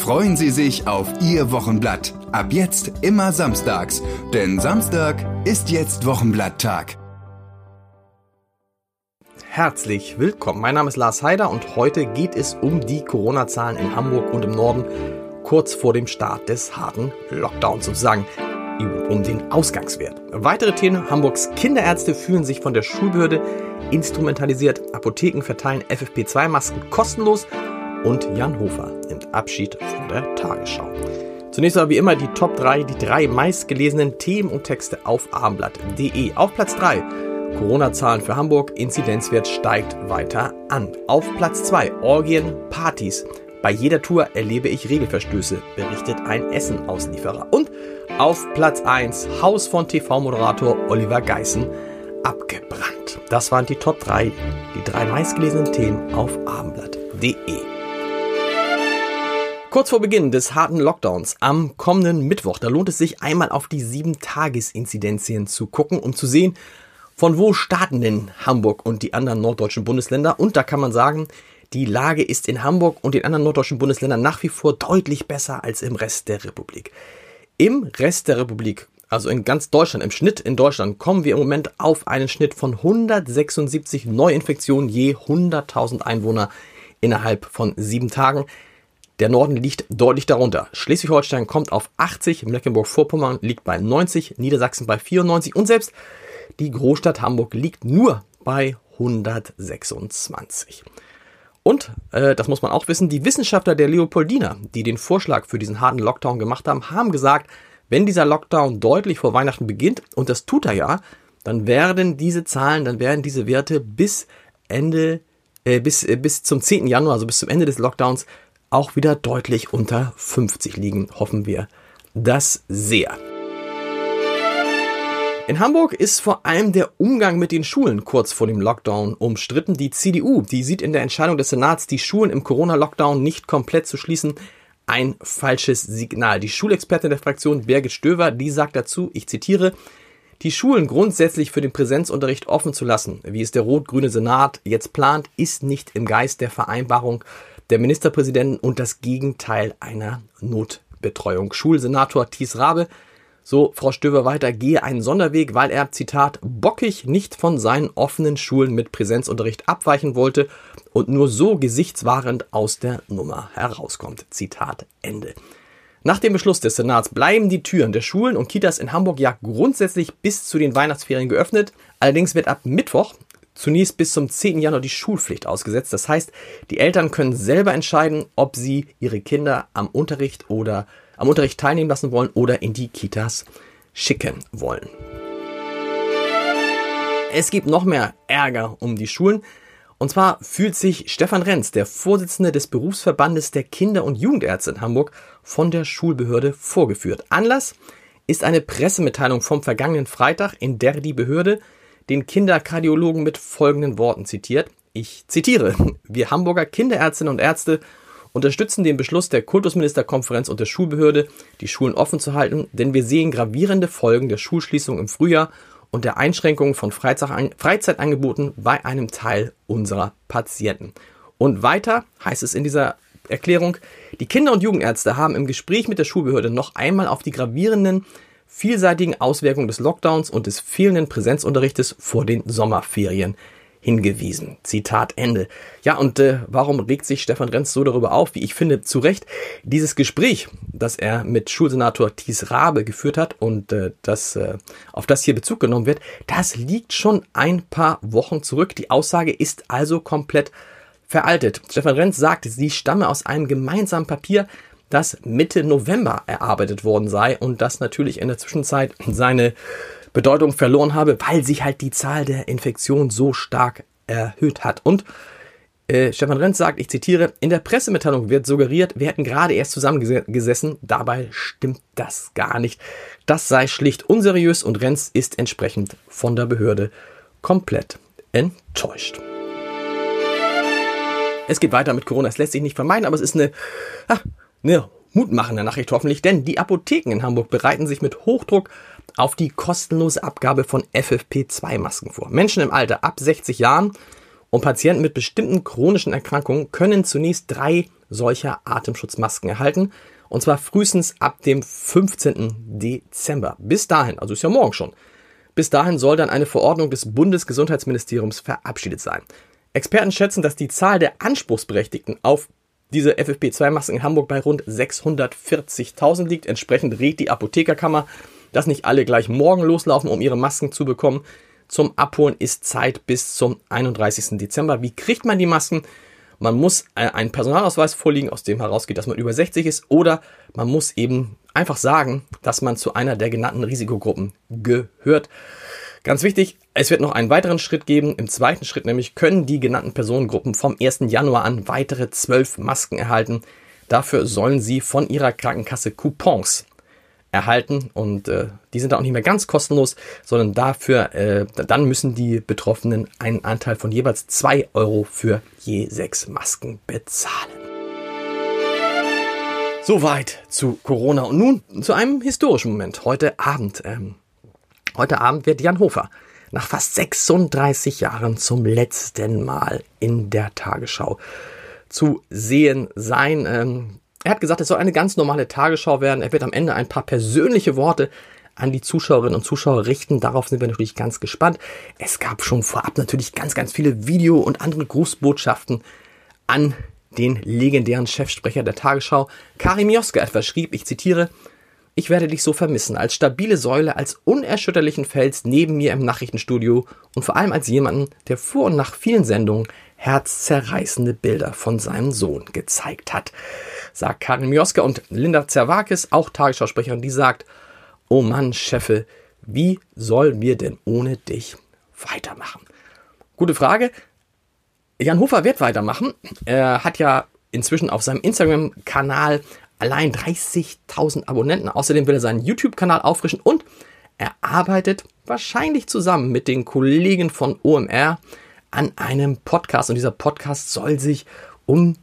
Freuen Sie sich auf Ihr Wochenblatt. Ab jetzt immer samstags, denn Samstag ist jetzt Wochenblatttag. Herzlich willkommen. Mein Name ist Lars Heider und heute geht es um die Corona-Zahlen in Hamburg und im Norden kurz vor dem Start des harten Lockdowns sozusagen um den Ausgangswert. Weitere Themen. Hamburgs Kinderärzte fühlen sich von der Schulbehörde instrumentalisiert. Apotheken verteilen FFP2-Masken kostenlos. Und Jan Hofer nimmt Abschied von der Tagesschau. Zunächst aber wie immer die Top 3, die drei meistgelesenen Themen und Texte auf abendblatt.de. Auf Platz 3 Corona-Zahlen für Hamburg, Inzidenzwert steigt weiter an. Auf Platz 2 Orgien, Partys. Bei jeder Tour erlebe ich Regelverstöße, berichtet ein Essenauslieferer. Und auf Platz 1 Haus von TV-Moderator Oliver Geissen abgebrannt. Das waren die Top 3, die drei meistgelesenen Themen auf abendblatt.de. Kurz vor Beginn des harten Lockdowns am kommenden Mittwoch, da lohnt es sich einmal auf die 7-Tages-Inzidenzien zu gucken, um zu sehen, von wo starten denn Hamburg und die anderen norddeutschen Bundesländer. Und da kann man sagen, die Lage ist in Hamburg und den anderen norddeutschen Bundesländern nach wie vor deutlich besser als im Rest der Republik. Im Rest der Republik, also in ganz Deutschland, im Schnitt in Deutschland, kommen wir im Moment auf einen Schnitt von 176 Neuinfektionen je 100.000 Einwohner innerhalb von sieben Tagen. Der Norden liegt deutlich darunter. Schleswig-Holstein kommt auf 80, Mecklenburg-Vorpommern liegt bei 90, Niedersachsen bei 94 und selbst die Großstadt Hamburg liegt nur bei 126. Und, äh, das muss man auch wissen, die Wissenschaftler der Leopoldina, die den Vorschlag für diesen harten Lockdown gemacht haben, haben gesagt, wenn dieser Lockdown deutlich vor Weihnachten beginnt, und das tut er ja, dann werden diese Zahlen, dann werden diese Werte bis Ende, äh, bis, äh, bis zum 10. Januar, also bis zum Ende des Lockdowns, auch wieder deutlich unter 50 liegen, hoffen wir das sehr. In Hamburg ist vor allem der Umgang mit den Schulen kurz vor dem Lockdown umstritten. Die CDU, die sieht in der Entscheidung des Senats, die Schulen im Corona-Lockdown nicht komplett zu schließen, ein falsches Signal. Die Schulexpertin der Fraktion Birgit Stöver, die sagt dazu, ich zitiere, die Schulen grundsätzlich für den Präsenzunterricht offen zu lassen, wie es der rot-grüne Senat jetzt plant, ist nicht im Geist der Vereinbarung der Ministerpräsidenten und das Gegenteil einer Notbetreuung. Schulsenator Thies Rabe so Frau Stöver weiter, gehe einen Sonderweg, weil er, Zitat, bockig nicht von seinen offenen Schulen mit Präsenzunterricht abweichen wollte und nur so gesichtswahrend aus der Nummer herauskommt. Zitat Ende. Nach dem Beschluss des Senats bleiben die Türen der Schulen und Kitas in Hamburg ja grundsätzlich bis zu den Weihnachtsferien geöffnet. Allerdings wird ab Mittwoch zunächst bis zum 10. Januar die Schulpflicht ausgesetzt. Das heißt, die Eltern können selber entscheiden, ob sie ihre Kinder am Unterricht oder am Unterricht teilnehmen lassen wollen oder in die Kitas schicken wollen. Es gibt noch mehr Ärger um die Schulen. Und zwar fühlt sich Stefan Renz, der Vorsitzende des Berufsverbandes der Kinder- und Jugendärzte in Hamburg, von der Schulbehörde vorgeführt. Anlass ist eine Pressemitteilung vom vergangenen Freitag, in der die Behörde den Kinderkardiologen mit folgenden Worten zitiert. Ich zitiere, wir Hamburger Kinderärztinnen und Ärzte unterstützen den Beschluss der Kultusministerkonferenz und der Schulbehörde, die Schulen offen zu halten, denn wir sehen gravierende Folgen der Schulschließung im Frühjahr und der Einschränkungen von Freizeitangeboten bei einem Teil unserer Patienten. Und weiter heißt es in dieser Erklärung, die Kinder- und Jugendärzte haben im Gespräch mit der Schulbehörde noch einmal auf die gravierenden vielseitigen Auswirkungen des Lockdowns und des fehlenden Präsenzunterrichtes vor den Sommerferien hingewiesen. Zitat Ende. Ja, und äh, warum regt sich Stefan Renz so darüber auf? Wie ich finde, zu Recht. Dieses Gespräch, das er mit Schulsenator Thies Rabe geführt hat und äh, das, äh, auf das hier Bezug genommen wird, das liegt schon ein paar Wochen zurück. Die Aussage ist also komplett veraltet. Stefan Renz sagt, sie stamme aus einem gemeinsamen Papier, das Mitte November erarbeitet worden sei und das natürlich in der Zwischenzeit seine Bedeutung verloren habe, weil sich halt die Zahl der Infektionen so stark erhöht hat. Und Äh, Stefan Renz sagt, ich zitiere, in der Pressemitteilung wird suggeriert, wir hätten gerade erst zusammengesessen. Dabei stimmt das gar nicht. Das sei schlicht unseriös und Renz ist entsprechend von der Behörde komplett enttäuscht. Es geht weiter mit Corona. Es lässt sich nicht vermeiden, aber es ist eine, ah, eine mutmachende Nachricht hoffentlich, denn die Apotheken in Hamburg bereiten sich mit Hochdruck auf die kostenlose Abgabe von FFP2-Masken vor. Menschen im Alter ab 60 Jahren und Patienten mit bestimmten chronischen Erkrankungen können zunächst drei solcher Atemschutzmasken erhalten. Und zwar frühestens ab dem 15. Dezember. Bis dahin, also ist ja morgen schon. Bis dahin soll dann eine Verordnung des Bundesgesundheitsministeriums verabschiedet sein. Experten schätzen, dass die Zahl der Anspruchsberechtigten auf diese FFP2-Masken in Hamburg bei rund 640.000 liegt. Entsprechend rät die Apothekerkammer, dass nicht alle gleich morgen loslaufen, um ihre Masken zu bekommen. Zum Abholen ist Zeit bis zum 31. Dezember. Wie kriegt man die Masken? Man muss äh, einen Personalausweis vorliegen, aus dem herausgeht, dass man über 60 ist, oder man muss eben einfach sagen, dass man zu einer der genannten Risikogruppen gehört. Ganz wichtig, es wird noch einen weiteren Schritt geben. Im zweiten Schritt nämlich können die genannten Personengruppen vom 1. Januar an weitere zwölf Masken erhalten. Dafür sollen sie von ihrer Krankenkasse Coupons erhalten und äh, die sind auch nicht mehr ganz kostenlos, sondern dafür, äh, dann müssen die Betroffenen einen Anteil von jeweils zwei Euro für je sechs Masken bezahlen. Soweit zu Corona und nun zu einem historischen Moment. Heute Abend, ähm, heute Abend wird Jan Hofer nach fast 36 Jahren zum letzten Mal in der Tagesschau zu sehen sein. Ähm, er hat gesagt, es soll eine ganz normale Tagesschau werden. Er wird am Ende ein paar persönliche Worte an die Zuschauerinnen und Zuschauer richten. Darauf sind wir natürlich ganz gespannt. Es gab schon vorab natürlich ganz, ganz viele Video- und andere Grußbotschaften an den legendären Chefsprecher der Tagesschau. Karim Joska etwa schrieb, ich zitiere, ich werde dich so vermissen, als stabile Säule, als unerschütterlichen Fels neben mir im Nachrichtenstudio und vor allem als jemanden, der vor und nach vielen Sendungen herzzerreißende Bilder von seinem Sohn gezeigt hat. Sagt Karin Mioska und Linda Zerwakis, auch Tagesschausprecherin, die sagt, oh Mann, Cheffe, wie sollen wir denn ohne dich weitermachen? Gute Frage. Jan Hofer wird weitermachen. Er hat ja inzwischen auf seinem Instagram-Kanal allein 30.000 Abonnenten. Außerdem will er seinen YouTube-Kanal auffrischen und er arbeitet wahrscheinlich zusammen mit den Kollegen von OMR an einem Podcast und dieser Podcast soll sich um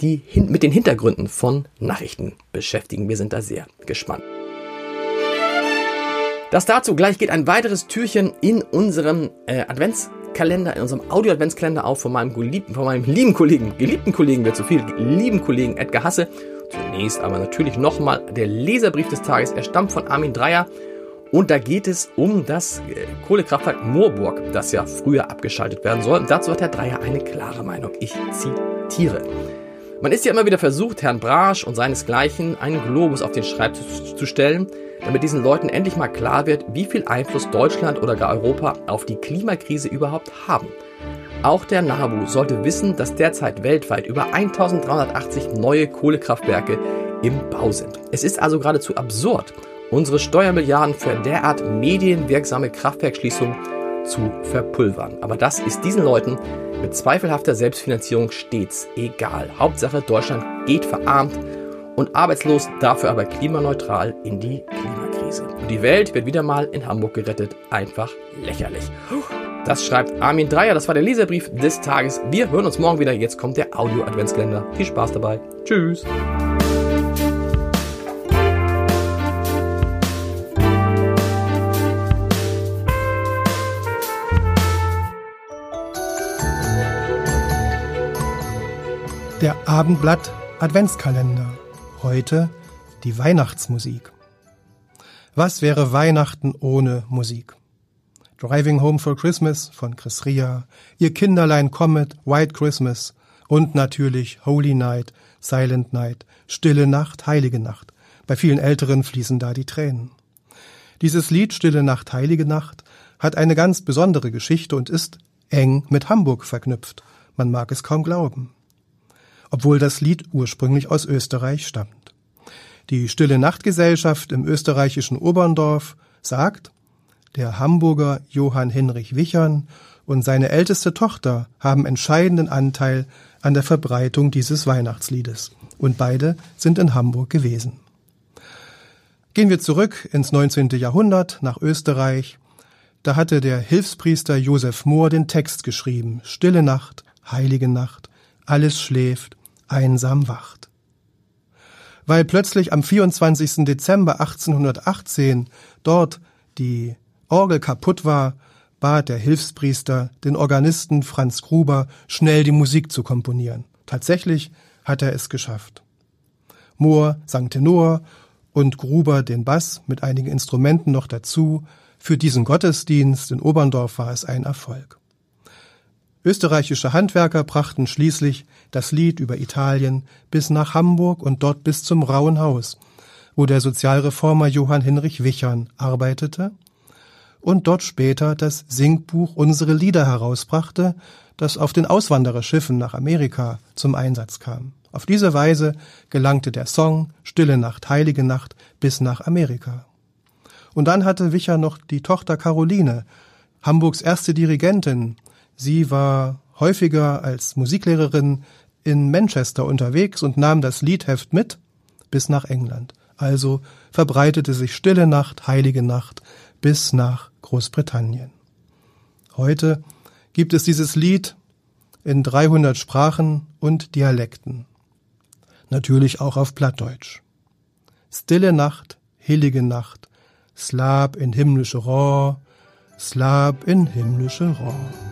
die mit den Hintergründen von Nachrichten beschäftigen. Wir sind da sehr gespannt. Das dazu gleich geht ein weiteres Türchen in unserem äh, Adventskalender, in unserem Audio-Adventskalender auf von meinem, geliebten, von meinem lieben Kollegen, geliebten Kollegen, wer zu viel, lieben Kollegen Edgar Hasse. Zunächst aber natürlich nochmal der Leserbrief des Tages. Er stammt von Armin Dreier und da geht es um das äh, Kohlekraftwerk Moorburg, das ja früher abgeschaltet werden soll. Und dazu hat Herr Dreier eine klare Meinung. Ich zitiere. Man ist ja immer wieder versucht, Herrn Brasch und seinesgleichen einen Globus auf den Schreibtisch zu stellen, damit diesen Leuten endlich mal klar wird, wie viel Einfluss Deutschland oder gar Europa auf die Klimakrise überhaupt haben. Auch der NABU sollte wissen, dass derzeit weltweit über 1380 neue Kohlekraftwerke im Bau sind. Es ist also geradezu absurd, unsere Steuermilliarden für derart medienwirksame Kraftwerkschließungen zu verpulvern. Aber das ist diesen Leuten mit zweifelhafter Selbstfinanzierung stets egal. Hauptsache Deutschland geht verarmt und arbeitslos, dafür aber klimaneutral in die Klimakrise. Und die Welt wird wieder mal in Hamburg gerettet. Einfach lächerlich. Das schreibt Armin Dreier. Das war der Leserbrief des Tages. Wir hören uns morgen wieder. Jetzt kommt der Audio-Adventskalender. Viel Spaß dabei. Tschüss. Der Abendblatt Adventskalender. Heute die Weihnachtsmusik. Was wäre Weihnachten ohne Musik? Driving Home for Christmas von Chris Ria, Ihr Kinderlein Comet, White Christmas und natürlich Holy Night, Silent Night, Stille Nacht, Heilige Nacht. Bei vielen Älteren fließen da die Tränen. Dieses Lied Stille Nacht, Heilige Nacht hat eine ganz besondere Geschichte und ist eng mit Hamburg verknüpft. Man mag es kaum glauben obwohl das Lied ursprünglich aus Österreich stammt. Die Stille Nachtgesellschaft im österreichischen Oberndorf sagt, der Hamburger Johann Hinrich Wichern und seine älteste Tochter haben entscheidenden Anteil an der Verbreitung dieses Weihnachtsliedes. Und beide sind in Hamburg gewesen. Gehen wir zurück ins 19. Jahrhundert nach Österreich. Da hatte der Hilfspriester Josef Mohr den Text geschrieben. Stille Nacht, heilige Nacht, alles schläft, einsam wacht. Weil plötzlich am 24. Dezember 1818 dort die Orgel kaputt war, bat der Hilfspriester den Organisten Franz Gruber, schnell die Musik zu komponieren. Tatsächlich hat er es geschafft. Mohr sang Tenor und Gruber den Bass mit einigen Instrumenten noch dazu. Für diesen Gottesdienst in Oberndorf war es ein Erfolg. Österreichische Handwerker brachten schließlich das Lied über Italien bis nach Hamburg und dort bis zum Rauen Haus, wo der Sozialreformer Johann Hinrich Wichern arbeitete und dort später das Singbuch Unsere Lieder herausbrachte, das auf den Auswandererschiffen nach Amerika zum Einsatz kam. Auf diese Weise gelangte der Song Stille Nacht, Heilige Nacht bis nach Amerika. Und dann hatte Wicher noch die Tochter Caroline, Hamburgs erste Dirigentin. Sie war häufiger als Musiklehrerin in Manchester unterwegs und nahm das Liedheft mit bis nach England. Also verbreitete sich Stille Nacht, Heilige Nacht bis nach Großbritannien. Heute gibt es dieses Lied in 300 Sprachen und Dialekten. Natürlich auch auf Plattdeutsch. Stille Nacht, heilige Nacht, Slab in himmlische Rohr, Slab in himmlische Rohr.